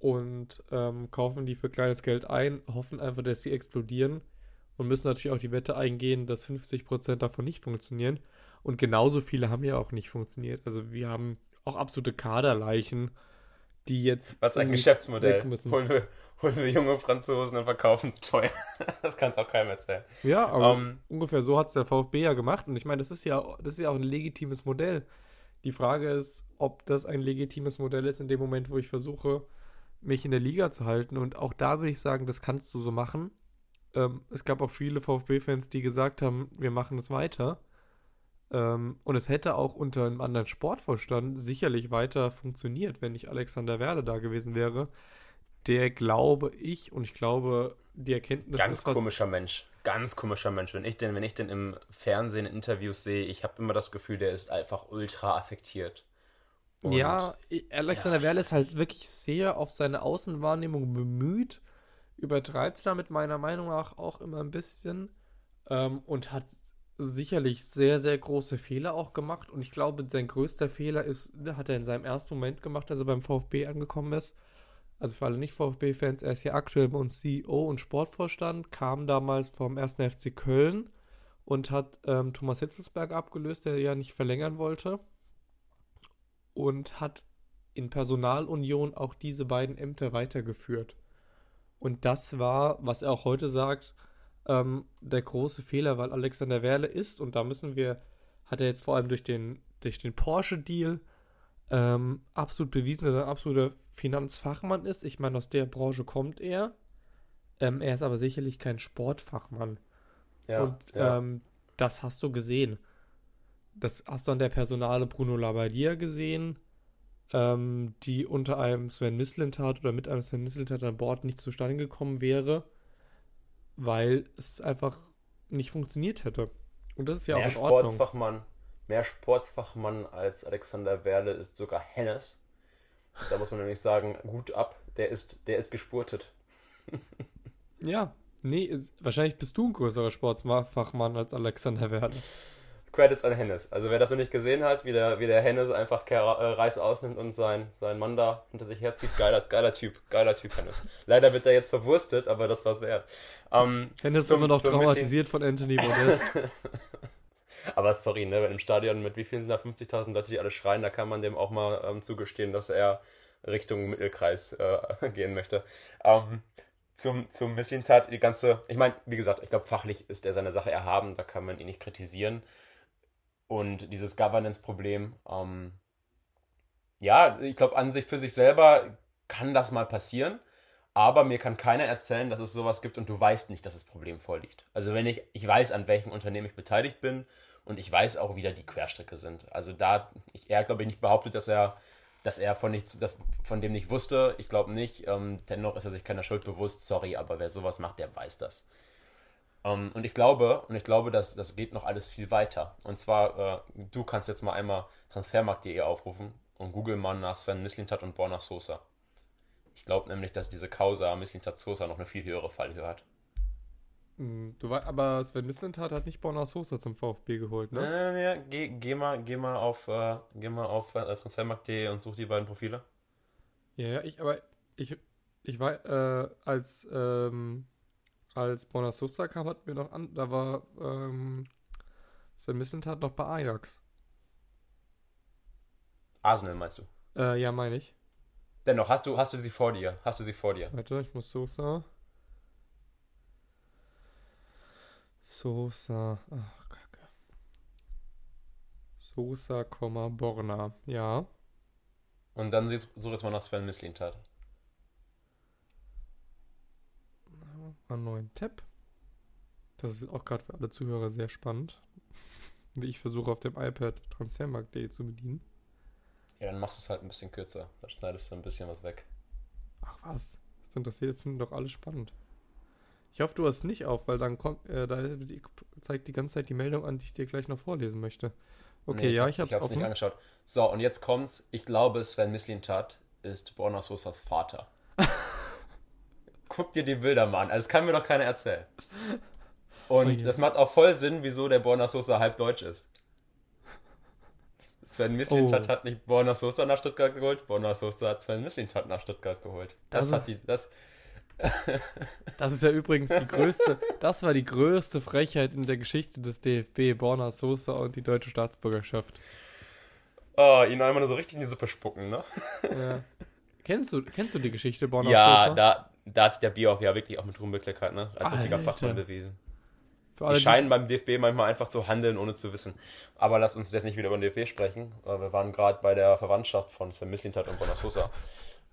und ähm, kaufen die für kleines Geld ein, hoffen einfach, dass sie explodieren und müssen natürlich auch die Wette eingehen, dass 50% davon nicht funktionieren. Und genauso viele haben ja auch nicht funktioniert. Also wir haben auch absolute Kaderleichen, die jetzt. Was ein Geschäftsmodell. Holen wir, holen wir junge Franzosen und verkaufen sie teuer. [LAUGHS] das kann es auch keinem erzählen. Ja, aber um, ähm, ungefähr so hat es der VfB ja gemacht. Und ich meine, das ist ja, das ist ja auch ein legitimes Modell. Die Frage ist, ob das ein legitimes Modell ist in dem Moment, wo ich versuche, mich in der Liga zu halten. Und auch da würde ich sagen, das kannst du so machen. Ähm, es gab auch viele VfB-Fans, die gesagt haben, wir machen es weiter. Ähm, und es hätte auch unter einem anderen Sportvorstand sicherlich weiter funktioniert, wenn nicht Alexander Werle da gewesen wäre. Der glaube ich, und ich glaube, die Erkenntnis. Ganz komischer Mensch. Ganz komischer Mensch. Wenn ich den, wenn ich den im Fernsehen Interviews sehe, ich habe immer das Gefühl, der ist einfach ultra affektiert. Und ja, Alexander ja. Werle ist halt wirklich sehr auf seine Außenwahrnehmung bemüht, übertreibt es damit meiner Meinung nach auch immer ein bisschen ähm, und hat sicherlich sehr, sehr große Fehler auch gemacht. Und ich glaube, sein größter Fehler ist, hat er in seinem ersten Moment gemacht, als er beim VfB angekommen ist. Also für alle Nicht-VfB-Fans, er ist hier aktuell bei uns CEO und Sportvorstand, kam damals vom 1. FC Köln und hat ähm, Thomas Hitzelsberg abgelöst, der ja nicht verlängern wollte und hat in Personalunion auch diese beiden Ämter weitergeführt. Und das war, was er auch heute sagt, ähm, der große Fehler, weil Alexander Werle ist, und da müssen wir, hat er jetzt vor allem durch den, durch den Porsche-Deal ähm, absolut bewiesen, dass er ein absoluter Finanzfachmann ist. Ich meine, aus der Branche kommt er. Ähm, er ist aber sicherlich kein Sportfachmann. Ja, und ja. Ähm, das hast du gesehen. Das hast du an der Personale Bruno Labbadia gesehen, ähm, die unter einem Sven Mislintat oder mit einem Sven Mislintat an Bord nicht zustande gekommen wäre, weil es einfach nicht funktioniert hätte. Und das ist ja mehr auch in Ordnung. Sportsfachmann, mehr Sportsfachmann als Alexander Werle ist sogar Hennes. Da muss man nämlich sagen, gut ab, der ist, der ist gespurtet. ja, nee, wahrscheinlich bist du ein größerer Sportsfachmann als Alexander Werle. Credits an Hennes. Also wer das noch nicht gesehen hat, wie der, wie der Hennes einfach äh, Reis ausnimmt und sein, sein Mann da hinter sich herzieht, geiler, geiler Typ, geiler Typ Hennes. Leider wird er jetzt verwurstet, aber das war's wert. Ähm, Hennes ist immer noch traumatisiert von Anthony Modest. [LAUGHS] aber sorry, ne, im Stadion mit wie vielen sind da 50.000 Leute, die alle schreien, da kann man dem auch mal ähm, zugestehen, dass er Richtung Mittelkreis äh, [LAUGHS] gehen möchte. Ähm, zum, zum Missintat, die ganze, ich meine, wie gesagt, ich glaube, fachlich ist er seine Sache erhaben, da kann man ihn nicht kritisieren. Und dieses Governance-Problem, ähm, ja, ich glaube, an sich für sich selber kann das mal passieren, aber mir kann keiner erzählen, dass es sowas gibt und du weißt nicht, dass das Problem vorliegt. Also wenn ich, ich weiß, an welchem Unternehmen ich beteiligt bin und ich weiß auch, wie da die Querstrecke sind. Also da, ich, er glaube ich nicht behauptet, dass er, dass er von, nichts, von dem nicht wusste. Ich glaube nicht. Ähm, dennoch ist er sich keiner Schuld bewusst. Sorry, aber wer sowas macht, der weiß das. Um, ähm, und ich glaube, und ich glaube, dass das geht noch alles viel weiter. Und zwar, äh, du kannst jetzt mal einmal transfermarkt.de aufrufen und google mal nach Sven Mislintat und Borna Sosa. Ich glaube nämlich, dass diese Causa Mislintat Sosa noch eine viel höhere Fallhöhe hat. Hm, du war, aber Sven Mislintat hat nicht Borna Sosa zum VfB geholt, ne? Äh, ja, geh, geh, mal, geh mal auf, äh, geh mal auf äh, transfermarkt.de und such die beiden Profile. Ja, ja, ich, aber ich, ich war, äh, als, ähm, als Borna Sosa kam, hatten wir noch an, da war ähm, Sven Mislintat noch bei Ajax. Arsenal meinst du? Äh, ja, meine ich. Dennoch, hast du, hast du sie vor dir? Hast du sie vor dir? Warte, ich muss Sosa. Sosa. Ach, Kacke. Sosa, Borna. Ja. Und dann such jetzt mal nach Sven Mislintat. Einen neuen Tab. Das ist auch gerade für alle Zuhörer sehr spannend. Wie ich versuche auf dem iPad Transfermarkt.de zu bedienen. Ja, dann machst du es halt ein bisschen kürzer. Da schneidest du ein bisschen was weg. Ach was? Das interessiert, finden doch alle spannend. Ich hoffe, du hast nicht auf, weil dann kommt, äh, da zeigt die ganze Zeit die Meldung an, die ich dir gleich noch vorlesen möchte. Okay, nee, ja, ich, ich habe es nicht angeschaut. So, und jetzt kommt's. Ich glaube, Sven Mislintat ist Borna Sosas Vater. Guck dir die Bilder mal an. Also, das kann mir doch keiner erzählen. Und oh das macht auch voll Sinn, wieso der Borna Sosa halb deutsch ist. Sven Mislintat oh. hat nicht Borna Sosa nach Stuttgart geholt, Borna Sosa hat Sven Mislintat nach Stuttgart geholt. Das, das hat die, das, [LAUGHS] das ist ja übrigens die größte, das war die größte Frechheit in der Geschichte des DFB, Borna Sosa und die deutsche Staatsbürgerschaft. Oh, ihn einmal so richtig in die Suppe spucken, ne? Ja. [LAUGHS] Kennst du, kennst du die Geschichte Borna ja, Sosa? Ja, da, da hat sich der Bioff ja wirklich auch mit Ruhm bekleckert, ne? Als richtiger Fachmann bewiesen. Für die scheinen beim DFB manchmal einfach zu handeln, ohne zu wissen. Aber lass uns jetzt nicht wieder über den DFB sprechen. Wir waren gerade bei der Verwandtschaft von Sven Mislintat und Borna Sosa.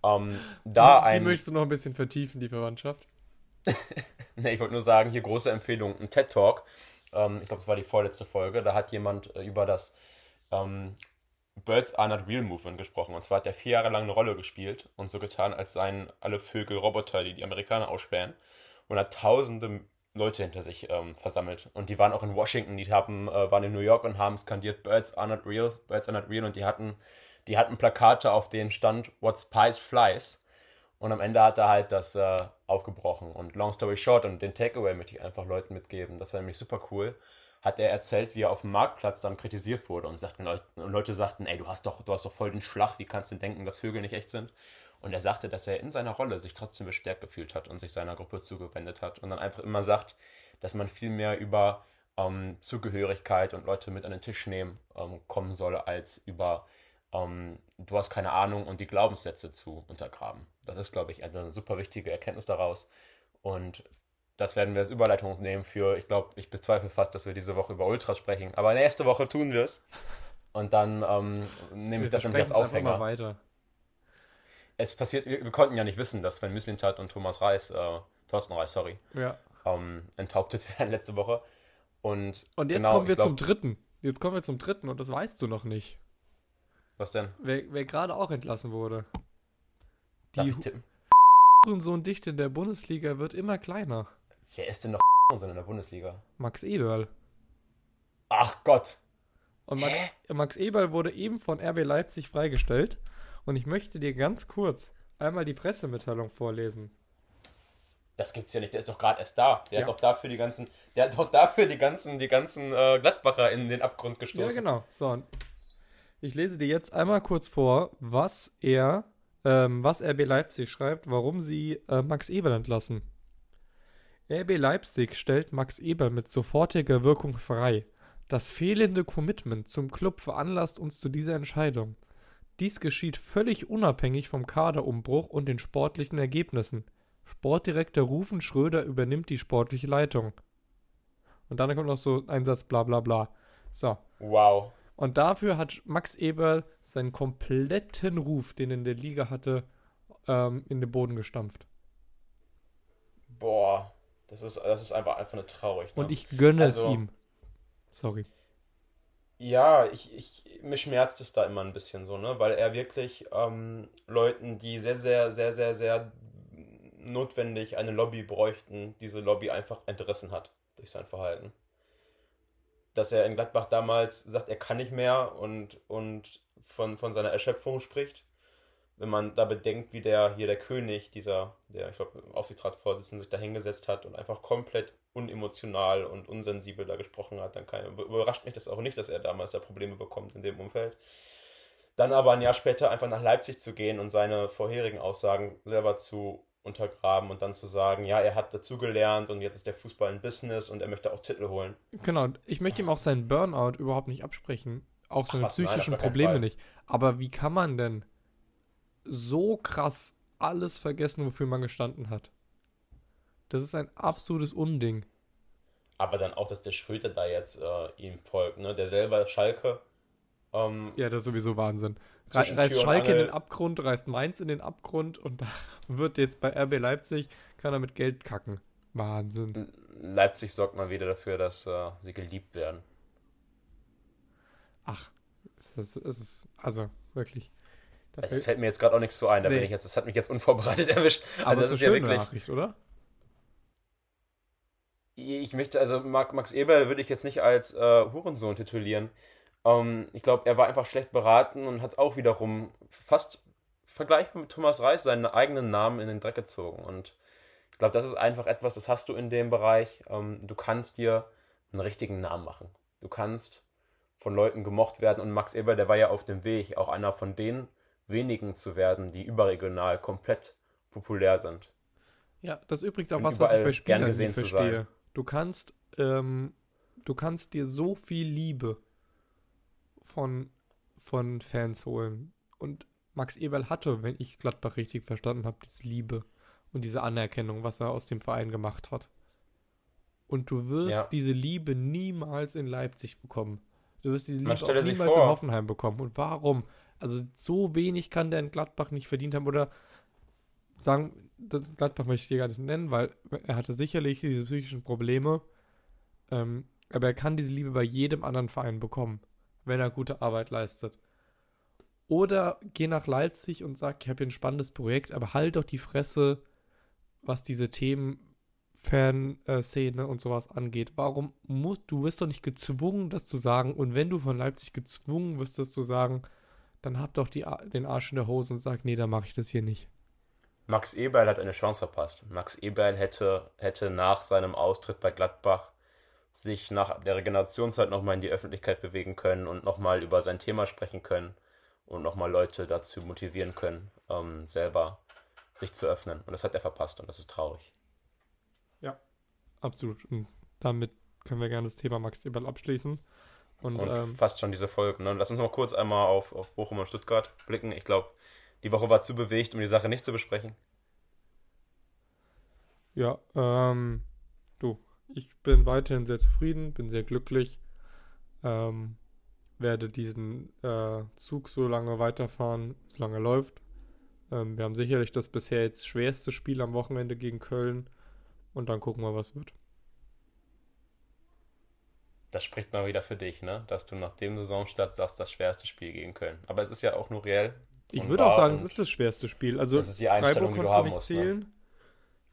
Ähm, da die, ein, die möchtest du noch ein bisschen vertiefen, die Verwandtschaft? [LAUGHS] ne, ich wollte nur sagen, hier große Empfehlung, ein TED-Talk. Ähm, ich glaube, es war die vorletzte Folge. Da hat jemand äh, über das ähm, Birds Are Not Real Movement gesprochen. Und zwar hat er vier Jahre lang eine Rolle gespielt und so getan, als seien alle Vögel Roboter, die die Amerikaner ausspähen. Und hat tausende Leute hinter sich ähm, versammelt. Und die waren auch in Washington, die haben, äh, waren in New York und haben skandiert Birds Are Not Real, Birds Are Not Real. Und die hatten die hatten Plakate, auf denen stand What Spies Flies. Und am Ende hat er halt das äh, aufgebrochen. Und long story short, und den Takeaway möchte ich einfach Leuten mitgeben, das war nämlich super cool, hat er erzählt, wie er auf dem Marktplatz dann kritisiert wurde und, sagten, und Leute sagten, ey, du hast, doch, du hast doch voll den Schlag, wie kannst du denken, dass Vögel nicht echt sind? Und er sagte, dass er in seiner Rolle sich trotzdem bestärkt gefühlt hat und sich seiner Gruppe zugewendet hat und dann einfach immer sagt, dass man viel mehr über ähm, Zugehörigkeit und Leute mit an den Tisch nehmen ähm, kommen soll, als über ähm, du hast keine Ahnung und die Glaubenssätze zu untergraben. Das ist, glaube ich, eine super wichtige Erkenntnis daraus. Und das werden wir als Überleitung nehmen für, ich glaube, ich bezweifle fast, dass wir diese Woche über Ultras sprechen. Aber nächste Woche tun wir es. Und dann ähm, nehme ich das nämlich als Aufhänger. weiter. Es passiert, wir, wir, konnten ja nicht wissen, dass Sven Mislintat und Thomas Reis, äh, Thorsten Reis, sorry, ja. ähm, enthauptet [LAUGHS] werden letzte Woche. Und, und jetzt genau, kommen wir glaub, zum dritten. Jetzt kommen wir zum dritten und das weißt du noch nicht. Was denn? Wer, wer gerade auch entlassen wurde. Die Darf ich tippen? In der Bundesliga wird immer kleiner. Wer ist denn noch so in der Bundesliga? Max Eberl. Ach Gott. Und Max, Max Eberl wurde eben von RB Leipzig freigestellt. Und ich möchte dir ganz kurz einmal die Pressemitteilung vorlesen. Das gibt's ja nicht, der ist doch gerade erst da. Der ja. hat doch dafür die ganzen, der hat doch dafür die ganzen, die ganzen äh, Gladbacher in den Abgrund gestoßen. Ja, genau. So, ich lese dir jetzt einmal kurz vor, was er, ähm, was RB Leipzig schreibt, warum sie äh, Max Eberl entlassen. RB Leipzig stellt Max Eberl mit sofortiger Wirkung frei. Das fehlende Commitment zum Club veranlasst uns zu dieser Entscheidung. Dies geschieht völlig unabhängig vom Kaderumbruch und den sportlichen Ergebnissen. Sportdirektor Rufen Schröder übernimmt die sportliche Leitung. Und dann kommt noch so ein Satz bla bla bla. So. Wow. Und dafür hat Max Eberl seinen kompletten Ruf, den er in der Liga hatte, ähm, in den Boden gestampft. Boah, das ist, das ist einfach, einfach eine traurig. Ne? Und ich gönne also, es ihm. Sorry. Ja, ich, ich, mich schmerzt es da immer ein bisschen so, ne? Weil er wirklich ähm, Leuten, die sehr, sehr, sehr, sehr, sehr notwendig eine Lobby bräuchten, diese Lobby einfach entrissen hat durch sein Verhalten dass er in Gladbach damals sagt, er kann nicht mehr und, und von, von seiner Erschöpfung spricht. Wenn man da bedenkt, wie der hier der König, dieser, der, ich glaube, Aufsichtsratsvorsitzende sich da hingesetzt hat und einfach komplett unemotional und unsensibel da gesprochen hat, dann kann, überrascht mich das auch nicht, dass er damals da Probleme bekommt in dem Umfeld. Dann aber ein Jahr später einfach nach Leipzig zu gehen und seine vorherigen Aussagen selber zu untergraben und dann zu sagen, ja, er hat dazugelernt und jetzt ist der Fußball ein Business und er möchte auch Titel holen. Genau, ich möchte ihm auch seinen Burnout überhaupt nicht absprechen. Auch seine was, nein, psychischen keinen Probleme nicht. Aber wie kann man denn so krass alles vergessen, wofür man gestanden hat? Das ist ein absolutes Unding. Aber dann auch, dass der Schröter da jetzt äh, ihm folgt, ne? Der selber Schalke. Ähm, Ja, das ist sowieso Wahnsinn. Re reißt Schalke in den Abgrund, reißt Mainz in den Abgrund und da [LAUGHS] wird jetzt bei RB Leipzig, kann er mit Geld kacken. Wahnsinn. Leipzig sorgt mal wieder dafür, dass äh, sie geliebt werden. Ach, es ist, es ist also wirklich. Da Da fällt- fällt mir jetzt gerade auch nichts zu ein. Da Nee. bin ich jetzt, das hat mich jetzt unvorbereitet [LAUGHS] erwischt. aber Also das ist eine ja wirklich. Nachricht, oder? Ich möchte, also Max Eberl würde ich jetzt nicht als äh, Hurensohn titulieren. Ähm, ich glaube, er war einfach schlecht beraten und hat auch wiederum fast vergleichbar mit Thomas Reis seinen eigenen Namen in den Dreck gezogen. Und ich glaube, das ist einfach etwas, das hast du in dem Bereich. Ähm, du kannst dir einen richtigen Namen machen. Du kannst von Leuten gemocht werden. Und Max Eberl, der war ja auf dem Weg, auch einer von den wenigen zu werden, die überregional komplett populär sind. Ja, das ist übrigens auch Und was, was ich bei Spielern gesehen zu verstehe. sein. Du kannst, ähm, du kannst dir so viel Liebe von, von Fans holen. Und Max Eberl hatte, wenn ich Gladbach richtig verstanden habe, diese Liebe und diese Anerkennung, was er aus dem Verein gemacht hat. Und du wirst Ja. diese Liebe niemals in Leipzig bekommen. Du wirst diese Liebe niemals in. Hoffenheim bekommen. Und warum? Also so wenig kann der in Gladbach nicht verdient haben. Oder sagen, Gladbach möchte ich hier gar nicht nennen, weil er hatte sicherlich diese psychischen Probleme. Ähm, aber er kann diese Liebe bei jedem anderen Verein bekommen, wenn er gute Arbeit leistet. Oder geh nach Leipzig und sag, ich habe hier ein spannendes Projekt, aber halt doch die Fresse, was diese Themen, Fanszene und sowas angeht. Warum musst du wirst doch nicht gezwungen, das zu sagen? Und wenn du von Leipzig gezwungen wirst, das zu sagen, dann hab doch die, den Arsch in der Hose und sag, nee, dann mache ich das hier nicht. Max Eberl hat eine Chance verpasst. Max Eberl hätte, hätte nach seinem Austritt bei Gladbach sich nach der Regenerationszeit nochmal in die Öffentlichkeit bewegen können und nochmal über sein Thema sprechen können und nochmal Leute dazu motivieren können, ähm, selber sich zu öffnen. Und das hat er verpasst und das ist traurig. Absolut. Und damit können wir gerne das Thema Max Eberl abschließen. Und, Und ähm, fast schon diese Folge. Ne? Lass uns noch kurz einmal auf, auf Bochum und Stuttgart blicken. Ich glaube, die Woche war zu bewegt, um die Sache nicht zu besprechen. ja, ähm, du, ich bin weiterhin sehr zufrieden, bin sehr glücklich. Ähm, werde diesen äh, Zug so lange weiterfahren, solange er läuft. Ähm, wir haben sicherlich das bisher jetzt schwerste Spiel am Wochenende gegen Köln. Und dann gucken wir, was wird. Das spricht mal wieder für dich, ne? Dass du nach dem Saisonstart sagst, das schwerste Spiel gegen Köln. Aber es ist ja auch nur reell. Ich würde auch sagen, es ist das schwerste Spiel. Also Das ist die Einstellung, Freiburg die du haben nicht musst, ne? zählen.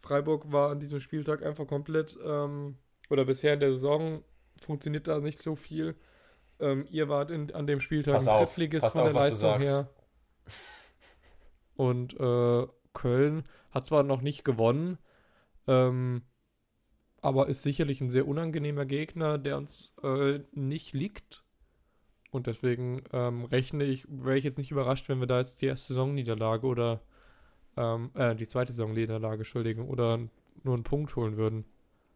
Freiburg war an diesem Spieltag einfach komplett, ähm, oder bisher in der Saison funktioniert da nicht so viel. Ähm, ihr wart in, an dem Spieltag Pass ein auf, Drittligist von auf, der du Leistung her. Und äh, Köln hat zwar noch nicht gewonnen, ähm, aber ist sicherlich ein sehr unangenehmer Gegner, der uns äh, nicht liegt. Und deswegen ähm, rechne ich, wäre ich jetzt nicht überrascht, wenn wir da jetzt die erste Saisonniederlage oder ähm, äh, die zweite Saisonniederlage, Entschuldigung, oder nur einen Punkt holen würden.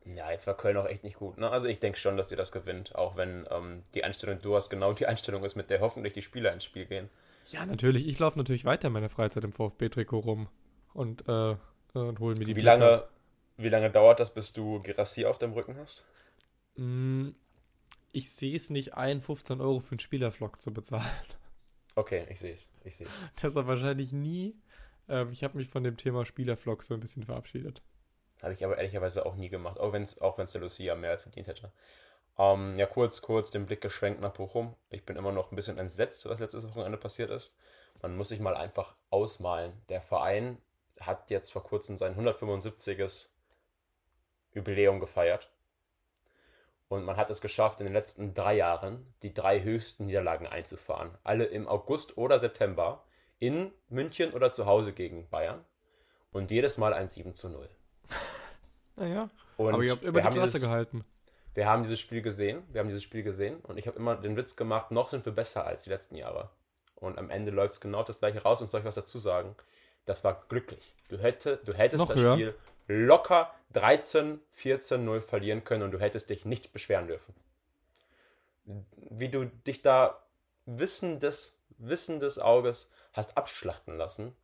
Ja, jetzt war Köln auch echt nicht gut. Ne? Also ich denke schon, dass ihr das gewinnt, auch wenn ähm, die Einstellung, du hast genau die Einstellung ist, mit der hoffentlich die Spieler ins Spiel gehen. Ja, natürlich. Ich laufe natürlich weiter in meiner Freizeit im VfB-Trikot rum und, äh, und hole mir die Wie Blätter. lange, wie lange dauert das, bis du Gerassi auf dem Rücken hast? Mm, Ich sehe es nicht ein, 15 Euro für einen Spielervlog zu bezahlen. Okay, ich sehe es. Ich sehe Deshalb [LAUGHS] wahrscheinlich nie. Ähm, ich habe mich von dem Thema Spielervlog so ein bisschen verabschiedet. Habe ich aber ehrlicherweise auch nie gemacht, auch wenn es auch wenn's der Lucia mehr als verdient hätte. Ähm, ja, kurz, kurz den Blick geschwenkt nach Bochum. Ich bin immer noch ein bisschen entsetzt, was letztes Wochenende passiert ist. Man muss sich mal einfach ausmalen. Der Verein hat jetzt vor kurzem sein 175. Jubiläum gefeiert. Und man hat es geschafft, in den letzten drei Jahren die drei höchsten Niederlagen einzufahren. Alle im August oder September in München oder zu Hause gegen Bayern. Und jedes Mal ein 7 zu 0. [LAUGHS] Naja, Und aber ihr habt immer wir die haben Klasse dieses, gehalten. Wir haben dieses Spiel gesehen, wir haben dieses Spiel gesehen und ich habe immer den Witz gemacht, noch sind wir besser als die letzten Jahre. Und am Ende läuft es genau das gleiche raus und soll ich was dazu sagen. Das war glücklich. Du, hätte, du hättest Noch das höher? Spiel locker 13, 14, 0 verlieren können und du hättest dich nicht beschweren dürfen. Wie du dich da Wissen des, Wissen des Auges hast abschlachten lassen,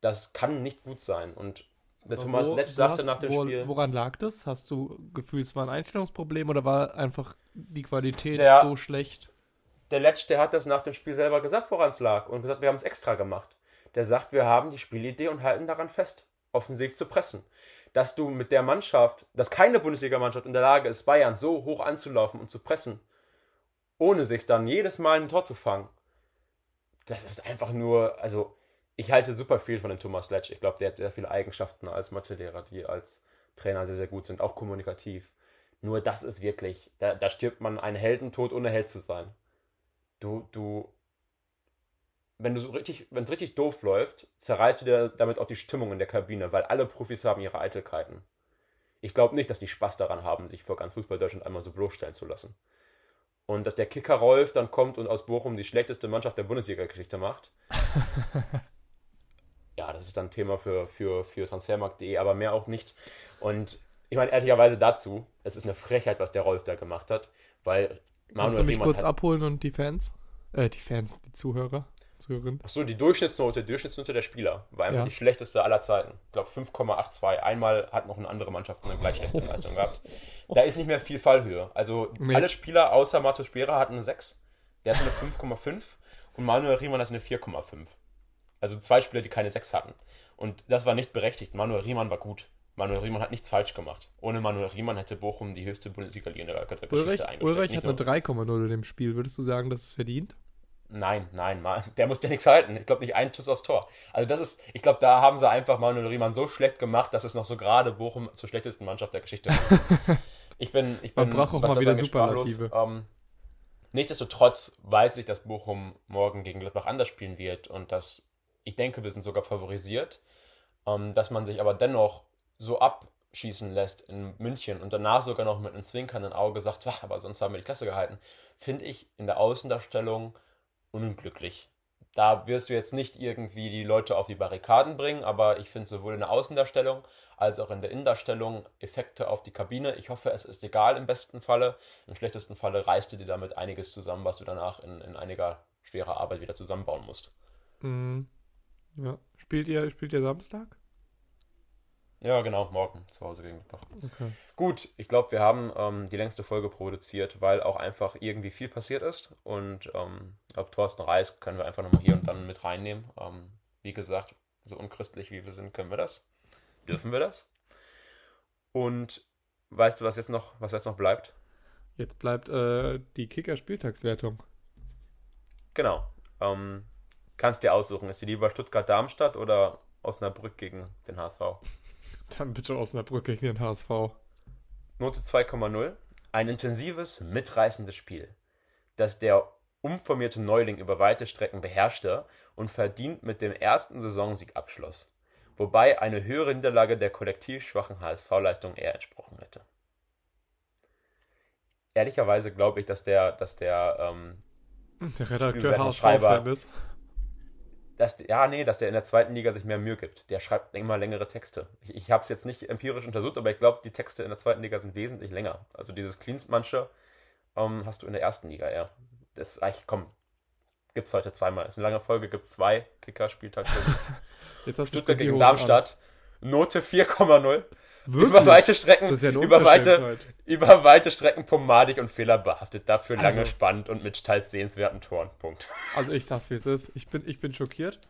das kann nicht gut sein. Und der Thomas Wo- Letsch sagte nach dem wo, Spiel. Woran lag das? Hast du Gefühl, es war ein Einstellungsproblem oder war einfach die Qualität Der- so schlecht? Der Letsch, der hat das nach dem Spiel selber gesagt, woran es lag. Und gesagt, wir haben es extra gemacht. Der sagt, wir haben die Spielidee und halten daran fest, offensiv zu pressen. Dass du mit der Mannschaft, dass keine Bundesligamannschaft in der Lage ist, Bayern so hoch anzulaufen und zu pressen, ohne sich dann jedes Mal ein Tor zu fangen, das ist einfach nur, also ich halte super viel von dem Thomas Letsch. Ich glaube, der hat sehr viele Eigenschaften als Mathelehrer, die als Trainer sehr, sehr gut sind, auch kommunikativ. Nur das ist wirklich, da, da stirbt man einen Heldentod, ohne Held zu sein. Du, du, wenn du so richtig, wenn es richtig doof läuft, zerreißt du dir damit auch die Stimmung in der Kabine, weil alle Profis haben ihre Eitelkeiten. Ich glaube nicht, dass die Spaß daran haben, sich vor ganz Fußball Deutschland einmal so bloßstellen zu lassen. Und dass der Kicker Rolf dann kommt und aus Bochum die schlechteste Mannschaft der Bundesliga-Geschichte macht. [LAUGHS] ja, das ist dann Thema für, für, für Transfermarkt.de, aber mehr auch nicht. Und ich meine, ehrlicherweise dazu, es ist eine Frechheit, was der Rolf da gemacht hat, weil Kannst Manuel du mich Riemann kurz abholen und die Fans? Äh, die Fans, die Zuhörer, Zuhörerinnen. Achso, die Durchschnittsnote, die Durchschnittsnote der Spieler war einfach Ja. die schlechteste aller Zeiten. Ich glaube 5,82. Einmal hat noch eine andere Mannschaft eine gleich schlechte Leistung gehabt. Da ist nicht mehr viel Fallhöhe. Also Nee. alle Spieler außer Matos Spera hatten eine 6. Der hatte eine 5,5 und Manuel Riemann hatte eine 4,5. Also zwei Spieler, die keine 6 hatten. Und das war nicht berechtigt. Manuel Riemann war gut. Manuel Riemann hat nichts falsch gemacht. Ohne Manuel Riemann hätte Bochum die höchste Bundesliga-Liga in der Geschichte Ulrich, eingestellt. Ulrich Nicht hat nur- eine 3,0 in dem Spiel. Würdest du sagen, das ist verdient? Nein, nein, Ma- [LAUGHS] der muss ja nichts halten. Ich glaube nicht einen Schuss aufs Tor. Also das ist, ich glaube, da haben sie einfach Manuel Riemann so schlecht gemacht, dass es noch so gerade Bochum zur schlechtesten Mannschaft der Geschichte macht. [LAUGHS] Ich bin, ich bin, Man braucht auch mal wieder. Superlative. Ähm, nichtsdestotrotz weiß ich, dass Bochum morgen gegen Gladbach anders spielen wird und dass ich denke, wir sind sogar favorisiert. Ähm, dass man sich aber dennoch so abschießen lässt in München und danach sogar noch mit einem zwinkernden Auge sagt, "Ach, aber sonst haben wir die Klasse gehalten, finde ich in der Außendarstellung unglücklich. Da wirst du jetzt nicht irgendwie die Leute auf die Barrikaden bringen, aber ich finde sowohl in der Außendarstellung als auch in der Innendarstellung Effekte auf die Kabine. Ich hoffe, es ist egal im besten Falle. Im schlechtesten Falle reißt du dir damit einiges zusammen, was du danach in, in einiger schwerer Arbeit wieder zusammenbauen musst. Mhm. Ja. Spielt ihr, spielt ihr Samstag? Ja, genau, morgen zu Hause gegen Gladbach. Okay. Gut, ich glaube, wir haben ähm, die längste Folge produziert, weil auch einfach irgendwie viel passiert ist. Und ähm, glaube, Thorsten Reis können wir einfach nochmal hier und dann mit reinnehmen. Ähm, wie gesagt, so unchristlich wie wir sind, können wir das. Dürfen wir das? Und weißt du, was jetzt noch, was jetzt noch bleibt? Jetzt bleibt äh, die Kicker-Spieltagswertung. Genau. Ähm, kannst dir aussuchen, ist die lieber Stuttgart-Darmstadt oder Osnabrück gegen den HSV? Dann bitte Osnabrück gegen den HSV. Note 2,0. Ein intensives, mitreißendes Spiel, das der umformierte Neuling über weite Strecken beherrschte und verdient mit dem ersten Saisonsieg abschloss, wobei eine höhere Niederlage der kollektiv schwachen HSV-Leistung eher entsprochen hätte. Ehrlicherweise glaube ich, dass der, dass der, ähm, Der Redakteur HSV-Fan ist. Dass, ja, nee, dass der in der zweiten Liga sich mehr Mühe gibt. Der schreibt immer längere Texte. Ich, ich habe es jetzt nicht empirisch untersucht, aber ich glaube, die Texte in der zweiten Liga sind wesentlich länger. Also dieses Cleansmannsche ähm, hast du in der ersten Liga, ja. Das, ach, komm, gibt's heute zweimal. Ist eine lange Folge, gibt's zwei Kicker-Spieltage. [LAUGHS] Jetzt hast du Stuttgart gegen Darmstadt. Note 4,0 An. Über Wirklich? weite Strecken, ja über weite, über weite Strecken pomadig und fehlerbehaftet. Dafür lange Also- spannend und mit teils sehenswerten Toren. Punkt. Also ich sag's, wie es ist. Ich bin, ich bin schockiert.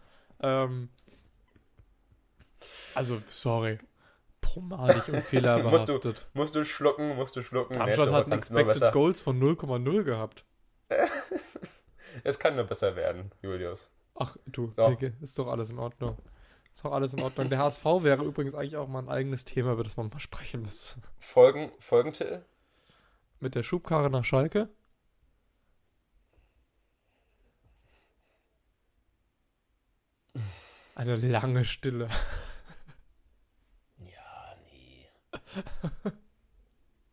Ähm, also, sorry. Pomadig und [LAUGHS] musst, du, fehlerbehaftet. musst du schlucken, musst du schlucken. Darmstadt Nee, hat Expected. Goals von 0,0 gehabt. [LAUGHS] Es kann nur besser werden, Julius. Ach, du, So. Nike, ist doch alles in Ordnung. Ist doch alles in Ordnung. Der HSV wäre übrigens eigentlich auch mal ein eigenes Thema, über das man mal sprechen müsste. Folgen, Folgentitel? Mit der Schubkarre nach Schalke. Eine lange Stille. [LAUGHS] Ja, nee.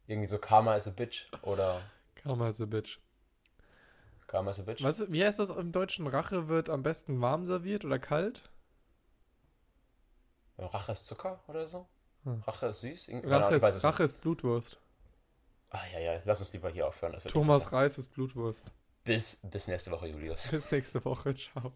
Irgendwie so Karma is a Bitch oder Karma is a bitch. Karma is a Bitch. Was, wie heißt das im Deutschen? Rache wird am besten warm serviert oder kalt? Rache ist Zucker oder so? Hm. Rache ist süß? Ahnung, Rache ist, Rache ist Blutwurst. Ah, ja, ja, lass uns lieber hier aufhören. Thomas. Reis ist Blutwurst. Bis, bis nächste Woche, Julius. Bis nächste Woche. Ciao.